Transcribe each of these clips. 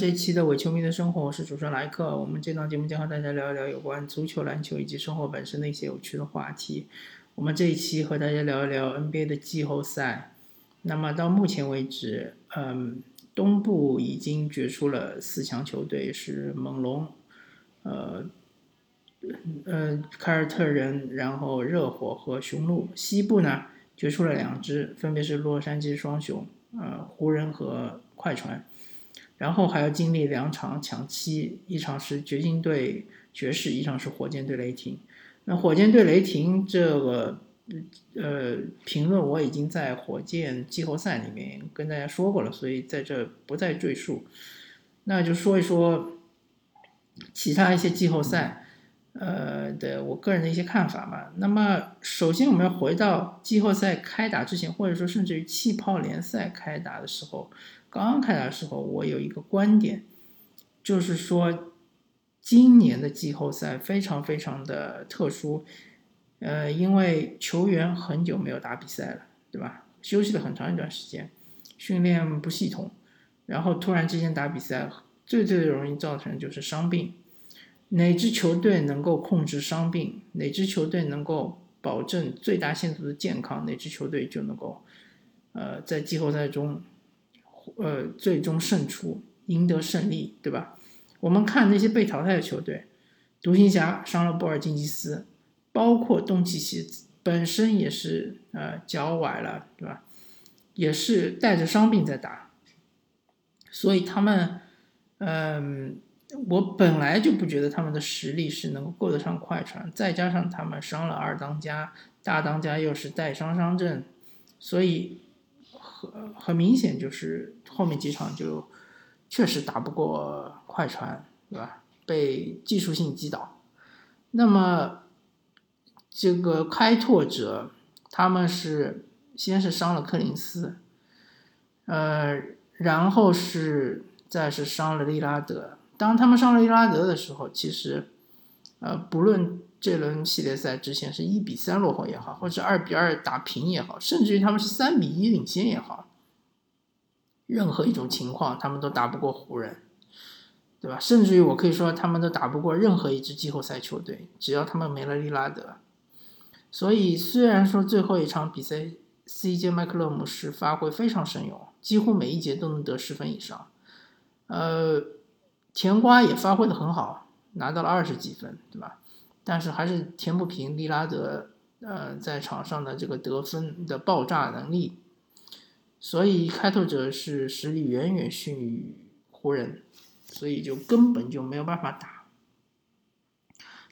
好，欢迎来到这期的伪球迷的生活，我是主持人莱克。我们这档节目将和大家聊一聊有关足球、篮球以及生活本身的一些有趣的话题。我们这一期和大家聊一聊 NBA 的季后赛。那么到目前为止，嗯，东部已经决出了四强球队是猛龙，呃，呃，凯尔特人，然后热火和雄鹿。西部呢，决出了两支，分别是洛杉矶双雄，呃，湖人和快船。然后还要经历两场抢七，一场是掘金对爵士，一场是火箭对雷霆。那火箭对雷霆这个呃评论我已经在火箭季后赛里面跟大家说过了，所以在这不再赘述。那就说一说其他一些季后赛呃的我个人的一些看法吧。那么首先我们要回到季后赛开打之前，或者说甚至于气泡联赛开打的时候，刚刚开打的时候，我有一个观点，就是说今年的季后赛非常非常的特殊，呃，因为球员很久没有打比赛了，对吧？休息了很长一段时间，训练不系统，然后突然之间打比赛，最最容易造成就是伤病。哪支球队能够控制伤病，哪支球队能够保证最大限度的健康，哪支球队就能够，呃，在季后赛中，呃，最终胜出，赢得胜利，对吧？我们看那些被淘汰的球队，独行侠伤了波尔津吉斯，包括东契奇本身也是呃脚崴了，对吧？也是带着伤病在打，所以他们，嗯。我本来就不觉得他们的实力是能够够得上快船，再加上他们伤了二当家，大当家又是带伤伤阵，所以很很明显就是后面几场就确实打不过快船，对吧？被技术性击倒。那么这个开拓者他们是先是伤了柯林斯，呃，然后是再是伤了利拉德。当他们上了利拉德的时候，其实，呃，不论这轮系列赛之前是一比三落后也好，或者二比二打平也好，甚至于他们是三比一领先也好，任何一种情况他们都打不过湖人，对吧？甚至于我可以说，他们都打不过任何一支季后赛球队，只要他们没了利拉德。所以，虽然说最后一场比赛，CJ 麦克勒姆是发挥非常神勇，几乎每一节都能得十分以上，呃。甜瓜也发挥的很好，拿到了二十几分，对吧？但是还是填不平利拉德，呃，在场上的这个得分的爆炸能力。所以开拓者是实力远远逊于湖人，所以就根本就没有办法打。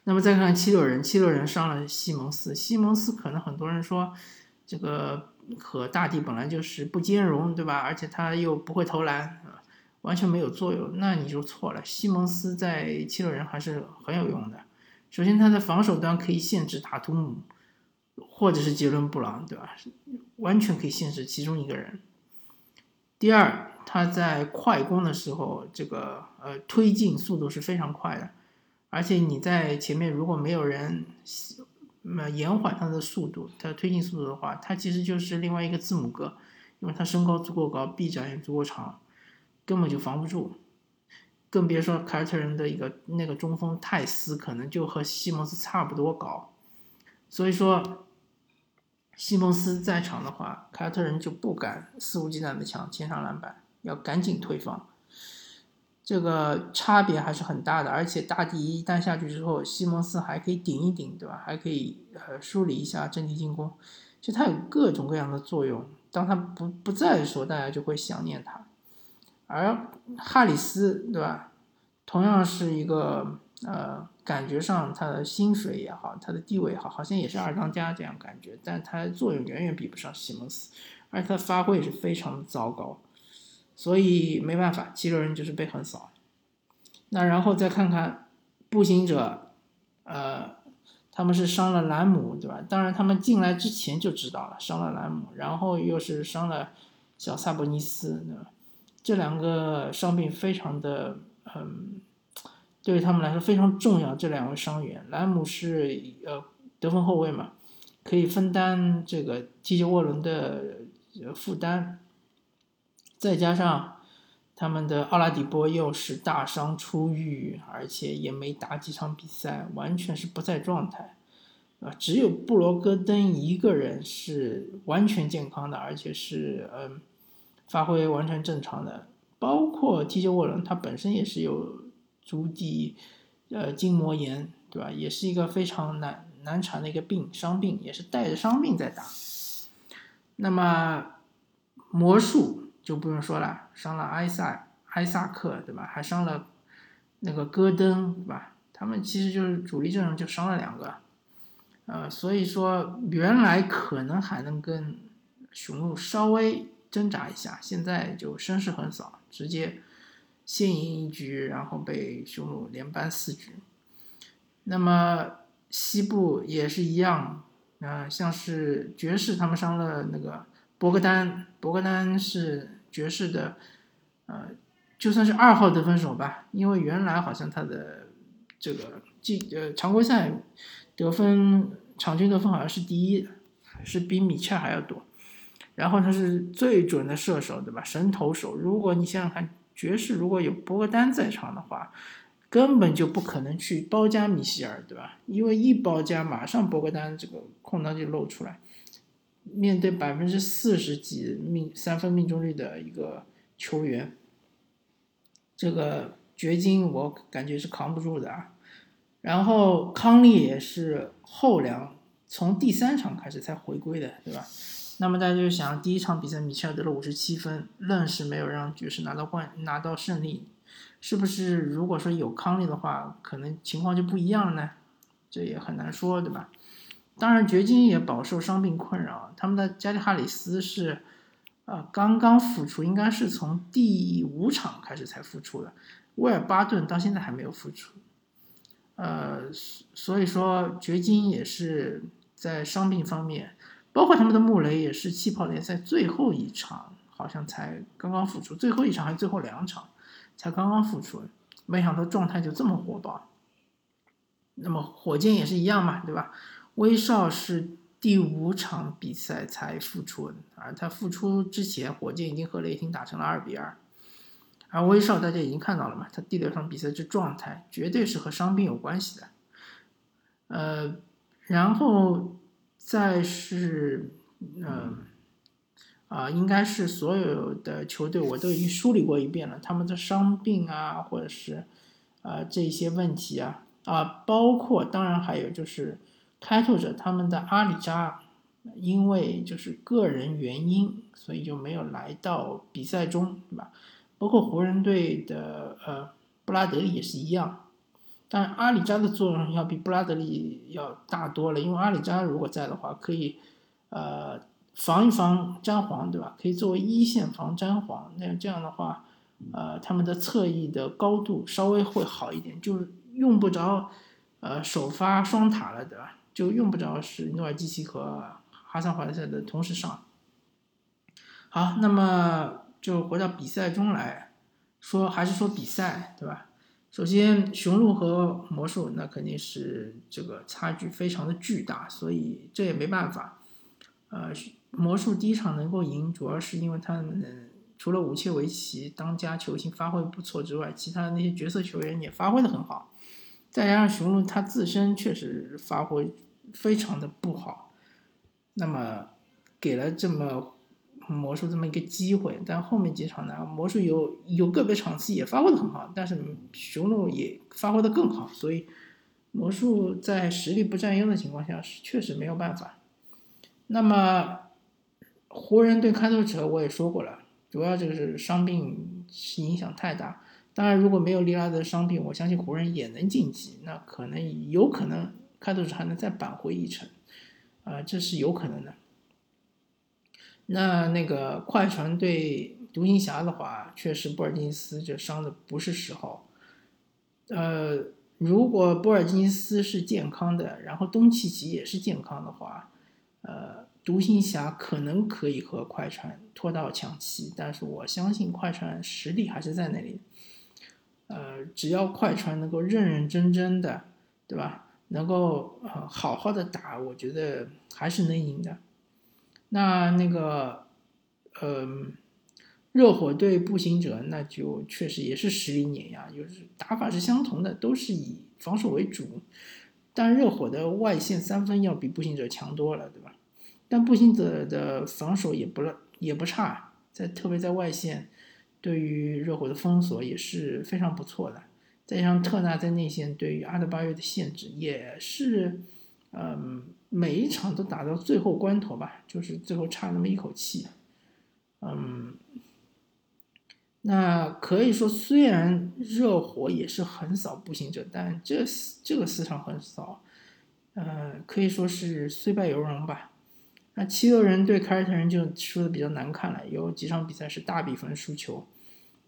那么再看七六人，七六人上了西蒙斯，西蒙斯可能很多人说这个和大帝本来就是不兼容，对吧？而且他又不会投篮。完全没有作用，那你就错了。西蒙斯在七六人还是很有用的。首先，他的防守端可以限制塔图姆，或者是杰伦布朗，对吧？完全可以限制其中一个人。第二，他在快攻的时候，这个呃推进速度是非常快的。而且你在前面如果没有人那延缓他的速度，他推进速度的话，他其实就是另外一个字母哥，因为他身高足够高，臂展也足够长。根本就防不住，更别说凯尔特人的一个那个中锋泰斯，可能就和西蒙斯差不多高。所以说，西蒙斯在场的话，凯尔特人就不敢肆无忌惮的抢前场篮板，要赶紧退防。这个差别还是很大的。而且大帝一旦下去之后，西蒙斯还可以顶一顶，对吧？还可以呃梳理一下阵地进攻，就他有各种各样的作用。当他不不在的时候，大家就会想念他。而哈里斯，对吧？同样是一个呃，感觉上他的薪水也好，他的地位也好，好像也是二当家这样感觉，但他的作用远远比不上西蒙斯，而他的发挥也是非常糟糕，所以没办法，七六人就是被横扫。那然后再看看步行者，呃，他们是伤了兰姆，对吧？当然他们进来之前就知道了伤了兰姆，然后又是伤了小萨博尼斯，对吧？这两个伤病非常的，嗯，对于他们来说非常重要。这两位伤员，兰姆是呃得分后卫嘛，可以分担这个踢球沃伦的负担，再加上。他们的奥拉迪波又是大伤初愈，而且也没打几场比赛，完全是不在状态，啊，只有布罗戈登一个人是完全健康的，而且是嗯发挥完全正常的，包括 TJ 沃伦，他本身也是有足底呃筋膜炎，对吧？也是一个非常难难缠的一个病伤病，也是带着伤病在打。那么魔术。就不用说了，伤了埃萨埃萨克，对吧？还伤了那个戈登，对吧？他们其实就是主力阵容就伤了两个，呃，所以说原来可能还能跟雄鹿稍微挣扎一下，现在就声势很扫，直接先赢一局，然后被雄鹿连扳四局。那么西部也是一样，啊，像是爵士他们伤了那个博格丹，博格丹是。爵士的，呃，就算是二号得分手吧，因为原来好像他的这个季呃常规赛得分场均得分好像是第一，是比米切尔还要多。然后他是最准的射手，对吧？神投手。如果你想想看，爵士如果有博格丹在场的话，根本就不可能去包夹米歇尔，对吧？因为一包夹，马上博格丹这个空档就露出来。面对百分之四十几命三分命中率的一个球员，这个掘金我感觉是扛不住的啊。然后康利也是后两，从第三场开始才回归的，对吧？那么大家就想，第一场比赛米切尔得了五十七分，愣是没有让爵士拿到冠拿到胜利，是不是？如果说有康利的话，可能情况就不一样了呢？这也很难说，对吧？当然，掘金也饱受伤病困扰。他们的加里哈里斯是，呃，刚刚复出，应该是从第五场开始才复出的。威尔巴顿到现在还没有复出，呃，所以说掘金也是在伤病方面，包括他们的穆雷也是气泡联赛最后一场，好像才刚刚复出，最后一场还是最后两场才刚刚复出，没想到状态就这么火爆。那么火箭也是一样嘛，对吧？威少是第五场比赛才复出，而他复出之前，火箭已经和雷霆打成了二比二。而威少大家已经看到了嘛，他第六场比赛这状态绝对是和伤病有关系的。呃，然后再是，嗯，啊，应该是所有的球队我都已经梳理过一遍了，他们的伤病啊，或者是啊这些问题啊，啊，包括当然还有就是。开拓者他们的阿里扎，因为就是个人原因，所以就没有来到比赛中，对吧？包括湖人队的呃布拉德利也是一样，但阿里扎的作用要比布拉德利要大多了，因为阿里扎如果在的话，可以呃防一防詹皇，对吧？可以作为一线防詹皇，那这样的话，呃他们的侧翼的高度稍微会好一点，就是用不着呃首发双塔了，对吧？就用不着是诺尔基奇和哈桑怀特的同时上。好，那么就回到比赛中来说，还是说比赛，对吧？首先，雄鹿和魔术那肯定是这个差距非常的巨大，所以这也没办法。呃，魔术第一场能够赢，主要是因为他们除了武切维奇当家球星发挥不错之外，其他的那些角色球员也发挥的很好。再加上雄鹿他自身确实发挥。非常的不好，那么给了这么魔术这么一个机会，但后面几场呢，魔术有有个别场次也发挥的很好，但是雄鹿也发挥的更好，所以魔术在实力不占优的情况下是确实没有办法。那么湖人对开拓者我也说过了，主要就是伤病影响太大。当然如果没有利拉德伤病，我相信湖人也能晋级，那可能有可能。开拓者还能再扳回一城，啊，这是有可能的。那那个快船对独行侠的话，确实波尔津斯这伤的不是时候。呃，如果波尔津斯是健康的，然后东契奇也是健康的话，呃，独行侠可能可以和快船拖到抢七，但是我相信快船实力还是在那里。呃，只要快船能够认认真真的，对吧？能够呃好好的打，我觉得还是能赢的。那那个，嗯。热火对步行者，那就确实也是实力碾压，就是打法是相同的，都是以防守为主。但热火的外线三分要比步行者强多了，对吧？但步行者的防守也不也不差，在特别在外线，对于热火的封锁也是非常不错的。再加上特纳在内线对于阿德巴约的限制，也是，嗯，每一场都打到最后关头吧，就是最后差那么一口气，嗯。那可以说，虽然热火也是横扫步行者，但这这个四场横扫，呃，可以说是虽败犹荣吧。那七六人对凯尔特人就输的比较难看了，有几场比赛是大比分输球。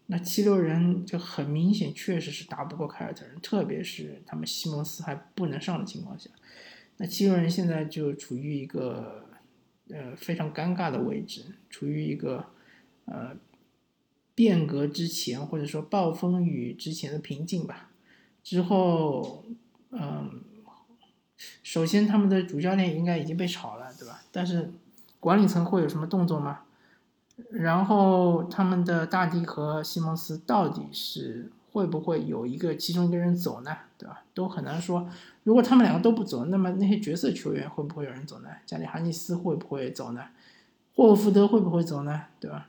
那七六人就很明显，确实是打不过凯尔特人，特别是他们西蒙斯还不能上的情况下。那七六人现在就处于一个呃非常尴尬的位置，处于一个呃。变革之前，或者说暴风雨之前的平静吧。之后，嗯，首先他们的主教练应该已经被炒了，对吧？但是管理层会有什么动作吗？然后他们的大帝和西蒙斯到底是会不会有一个其中一个人走呢？对吧？都很难说。如果他们两个都不走，那么那些角色球员会不会有人走呢？加里哈尼斯会不会走呢？霍福德会不会走呢？对吧？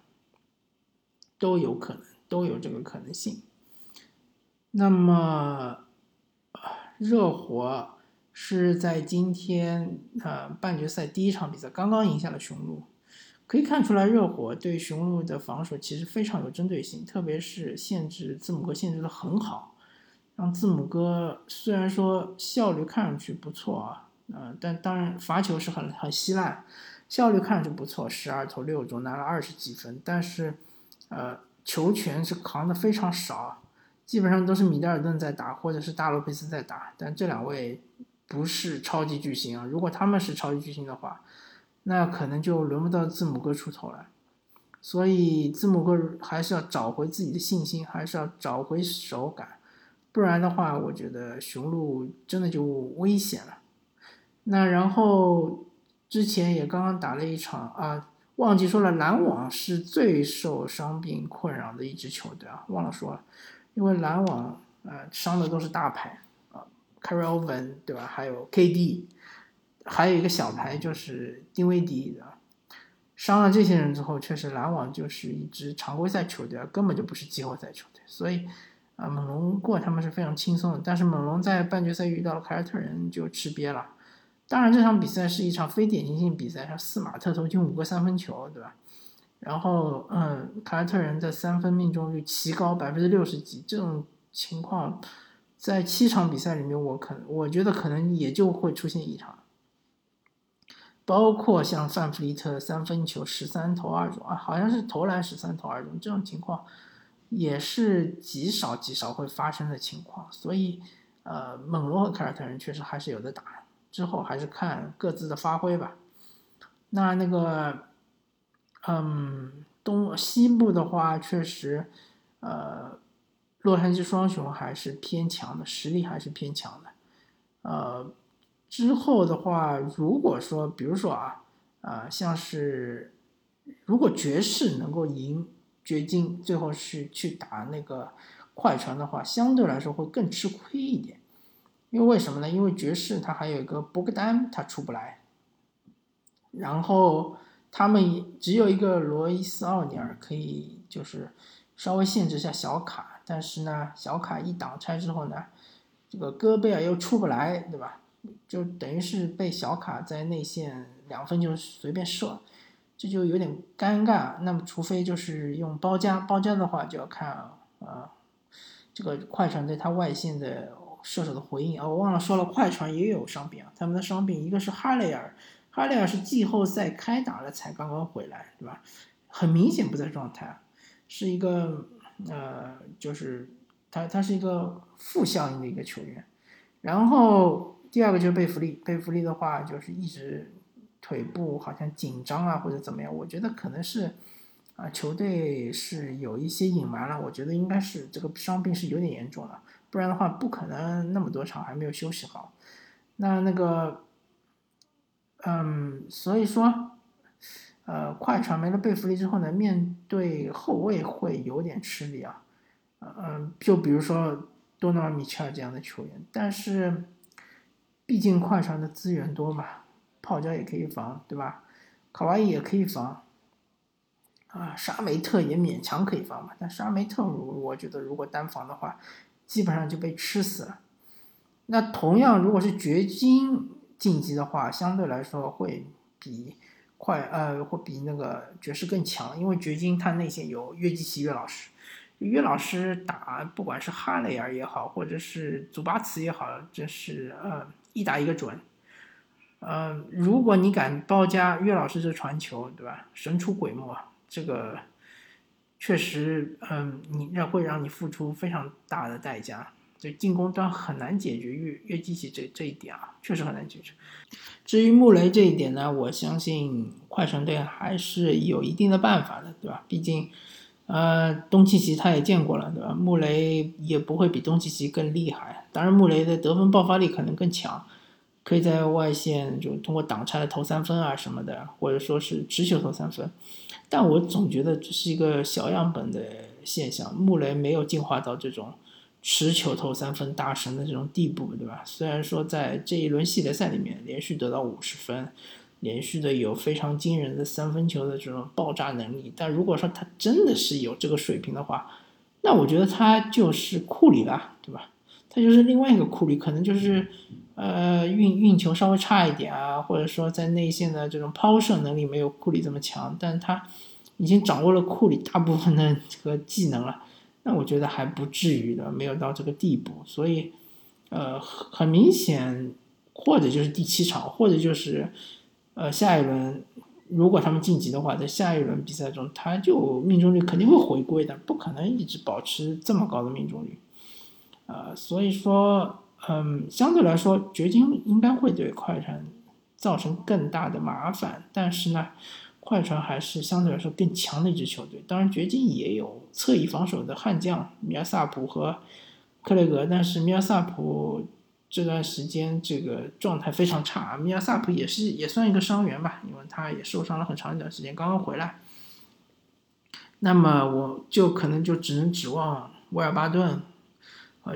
都有可能，都有这个可能性。那么，热火是在今天呃半决赛第一场比赛刚刚赢下了雄鹿，可以看出来热火对雄鹿的防守其实非常有针对性，特别是限制字母哥限制的很好，让字母哥虽然说效率看上去不错啊，呃，但当然罚球是很很稀烂，效率看上去不错，十二投六中拿了二十几分，但是。呃，球权是扛的非常少，基本上都是米德尔顿在打，或者是大洛佩斯在打。但这两位不是超级巨星啊，如果他们是超级巨星的话，那可能就轮不到字母哥出头了。所以字母哥还是要找回自己的信心，还是要找回手感，不然的话，我觉得雄鹿真的就危险了。那然后之前也刚刚打了一场啊。忘记说了，篮网是最受伤病困扰的一支球队啊，忘了说了，因为篮网呃伤的都是大牌啊，Carry Oven 对吧？还有 KD，还有一个小牌就是丁威迪的，伤了这些人之后，确实篮网就是一支常规赛球队，根本就不是季后赛球队，所以啊，猛龙过他们是非常轻松的，但是猛龙在半决赛遇到了凯尔特人就吃瘪了。当然，这场比赛是一场非典型性比赛，像斯马特投进五个三分球，对吧？然后，嗯，凯尔特人的三分命中率奇高百分之六十几，这种情况在七场比赛里面，我可我觉得可能也就会出现一场。包括像范弗利特三分球十三投二中啊，好像是投篮十三投二中，这种情况也是极少极少会发生的情况。所以，呃，猛龙和凯尔特人确实还是有的打。之后还是看各自的发挥吧。那那个，嗯，东西部的话，确实，呃，洛杉矶双雄还是偏强的，实力还是偏强的。呃，之后的话，如果说，比如说啊，啊，像是如果爵士能够赢掘金，最后是去打那个快船的话，相对来说会更吃亏一点。因为为什么呢？因为爵士他还有一个博格丹，他出不来，然后他们只有一个罗伊斯奥尼尔可以就是稍微限制一下小卡，但是呢，小卡一挡拆之后呢，这个戈贝尔又出不来，对吧？就等于是被小卡在内线两分就随便射，这就有点尴尬。那么除非就是用包夹，包夹的话就要看啊，这个快船对他外线的。射手的回应啊，我忘了说了，快船也有伤病啊。他们的伤病一个是哈雷尔，哈雷尔是季后赛开打了才刚刚回来，对吧？很明显不在状态，是一个呃，就是他他是一个负效应的一个球员，然后第二个就是贝弗利，贝弗利的话就是一直腿部好像紧张啊或者怎么样，我觉得可能是啊球队是有一些隐瞒了，我觉得应该是这个伤病是有点严重了，不然的话不可能那么多场还没有休息好。那那个，嗯，所以说，呃，快船没了贝弗利之后呢，面对后卫会有点吃力啊，嗯，就比如说。多纳·米切尔这样的球员，但是毕竟快船的资源多嘛，泡椒也可以防，对吧？卡哇伊也可以防，啊，沙梅特也勉强可以防嘛。但沙梅特，我觉得如果单防的话，基本上就被吃死了。那同样，如果是掘金晋级的话，相对来说会比快呃，会比那个爵士更强，因为掘金他内线有约基奇约老师。约老师打，不管是哈雷尔也好，或者是祖巴茨也好，这是呃一打一个准。呃，如果你敢包夹岳老师这传球，对吧？神出鬼没，这个确实，嗯，你让会让你付出非常大的代价。所以进攻端很难解决越越基奇这这一点啊，确实很难解决。至于穆雷这一点呢，我相信快船队还是有一定的办法的，对吧？毕竟。呃，东契奇他也见过了，对吧？穆雷也不会比东契奇更厉害。当然，穆雷的得分爆发力可能更强，可以在外线就通过挡拆投三分啊什么的，或者说是持球投三分。但我总觉得这是一个小样本的现象，穆雷没有进化到这种持球投三分大神的这种地步，对吧？虽然说在这一轮系列赛里面连续得到五十分。连续的有非常惊人的三分球的这种爆炸能力，但如果说他真的是有这个水平的话，那我觉得他就是库里了，对吧？他就是另外一个库里，可能就是呃运运球稍微差一点啊，或者说在内线的这种抛射能力没有库里这么强，但他已经掌握了库里大部分的这个技能了，那我觉得还不至于的，没有到这个地步，所以呃很明显，或者就是第七场，或者就是。呃，下一轮如果他们晋级的话，在下一轮比赛中，他就命中率肯定会回归的，不可能一直保持这么高的命中率。呃，所以说，嗯，相对来说，掘金应该会对快船造成更大的麻烦。但是呢，快船还是相对来说更强的一支球队。当然，掘金也有侧翼防守的悍将米尔萨普和克雷格，但是米尔萨普。这段时间这个状态非常差，米亚萨普也是也算一个伤员吧，因为他也受伤了很长一段时间，刚刚回来。那么我就可能就只能指望威尔巴顿和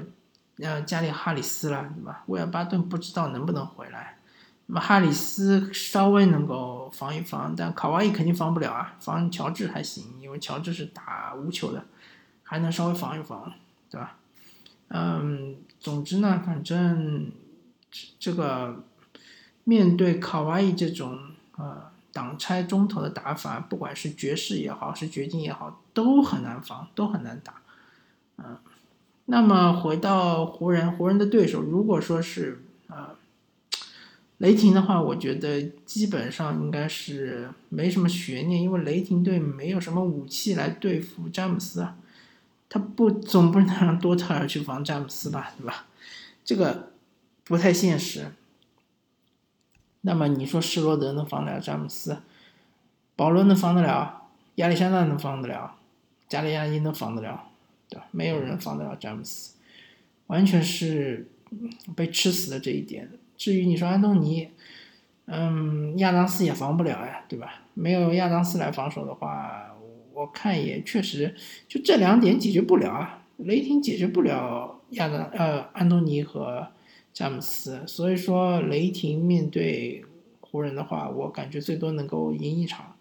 呃加里哈里斯了，对吧？威尔巴顿不知道能不能回来，那么哈里斯稍微能够防一防，但卡哇伊肯定防不了啊，防乔治还行，因为乔治是打无球的，还能稍微防一防，对吧？嗯。总之呢，反正这个面对卡哇伊这种呃挡拆中投的打法，不管是爵士也好，是掘金也好，都很难防，都很难打。嗯，那么回到湖人，湖人的对手如果说是呃雷霆的话，我觉得基本上应该是没什么悬念，因为雷霆队没有什么武器来对付詹姆斯啊。他不总不能让多特尔去防詹姆斯吧，对吧？这个不太现实。那么你说施罗德能防得了詹姆斯？保罗能防得了？亚历山大能防得了？加里亚伊能防得了？对吧？没有人防得了詹姆斯，完全是被吃死的这一点。至于你说安东尼，嗯，亚当斯也防不了呀，对吧？没有亚当斯来防守的话。我看也确实，就这两点解决不了啊。雷霆解决不了亚当呃安东尼和詹姆斯，所以说雷霆面对湖人的话，我感觉最多能够赢一场。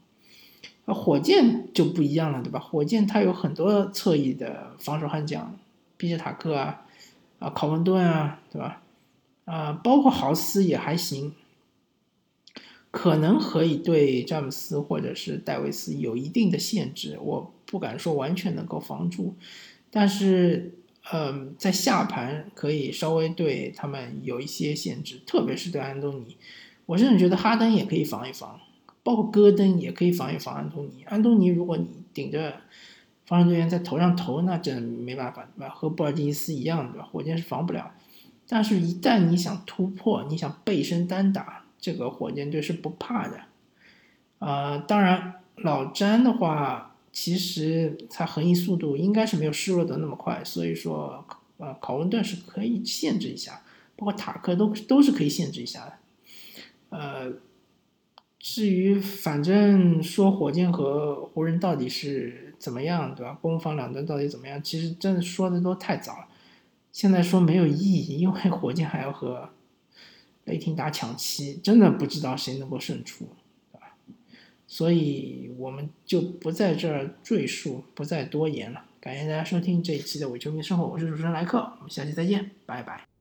啊，火箭就不一样了，对吧？火箭它有很多侧翼的防守悍将，毕谢塔克啊，啊考文顿啊，对吧？啊，包括豪斯也还行。可能可以对詹姆斯或者是戴维斯有一定的限制，我不敢说完全能够防住，但是，嗯，在下盘可以稍微对他们有一些限制，特别是对安东尼，我甚至觉得哈登也可以防一防，包括戈登也可以防一防安东尼。安东尼，如果你顶着防守队员在头上投，那真没办法，对吧？和布尔津斯一样，对吧？火箭是防不了。但是，一旦你想突破，你想背身单打，这个火箭队是不怕的。呃，当然，老詹的话，其实他横移速度应该是没有施罗德那么快，所以说，呃，考文顿是可以限制一下，包括塔克都都是可以限制一下的。呃，至于反正说火箭和湖人到底是怎么样，对吧？攻防两端到底怎么样？其实真的说的都太早了。现在说没有意义，因为火箭还要和雷霆打抢七，真的不知道谁能够胜出，对吧？所以我们就不在这儿赘述，不再多言了。感谢大家收听这一期的伪球迷生活，我是主持人莱克，我们下期再见，拜拜。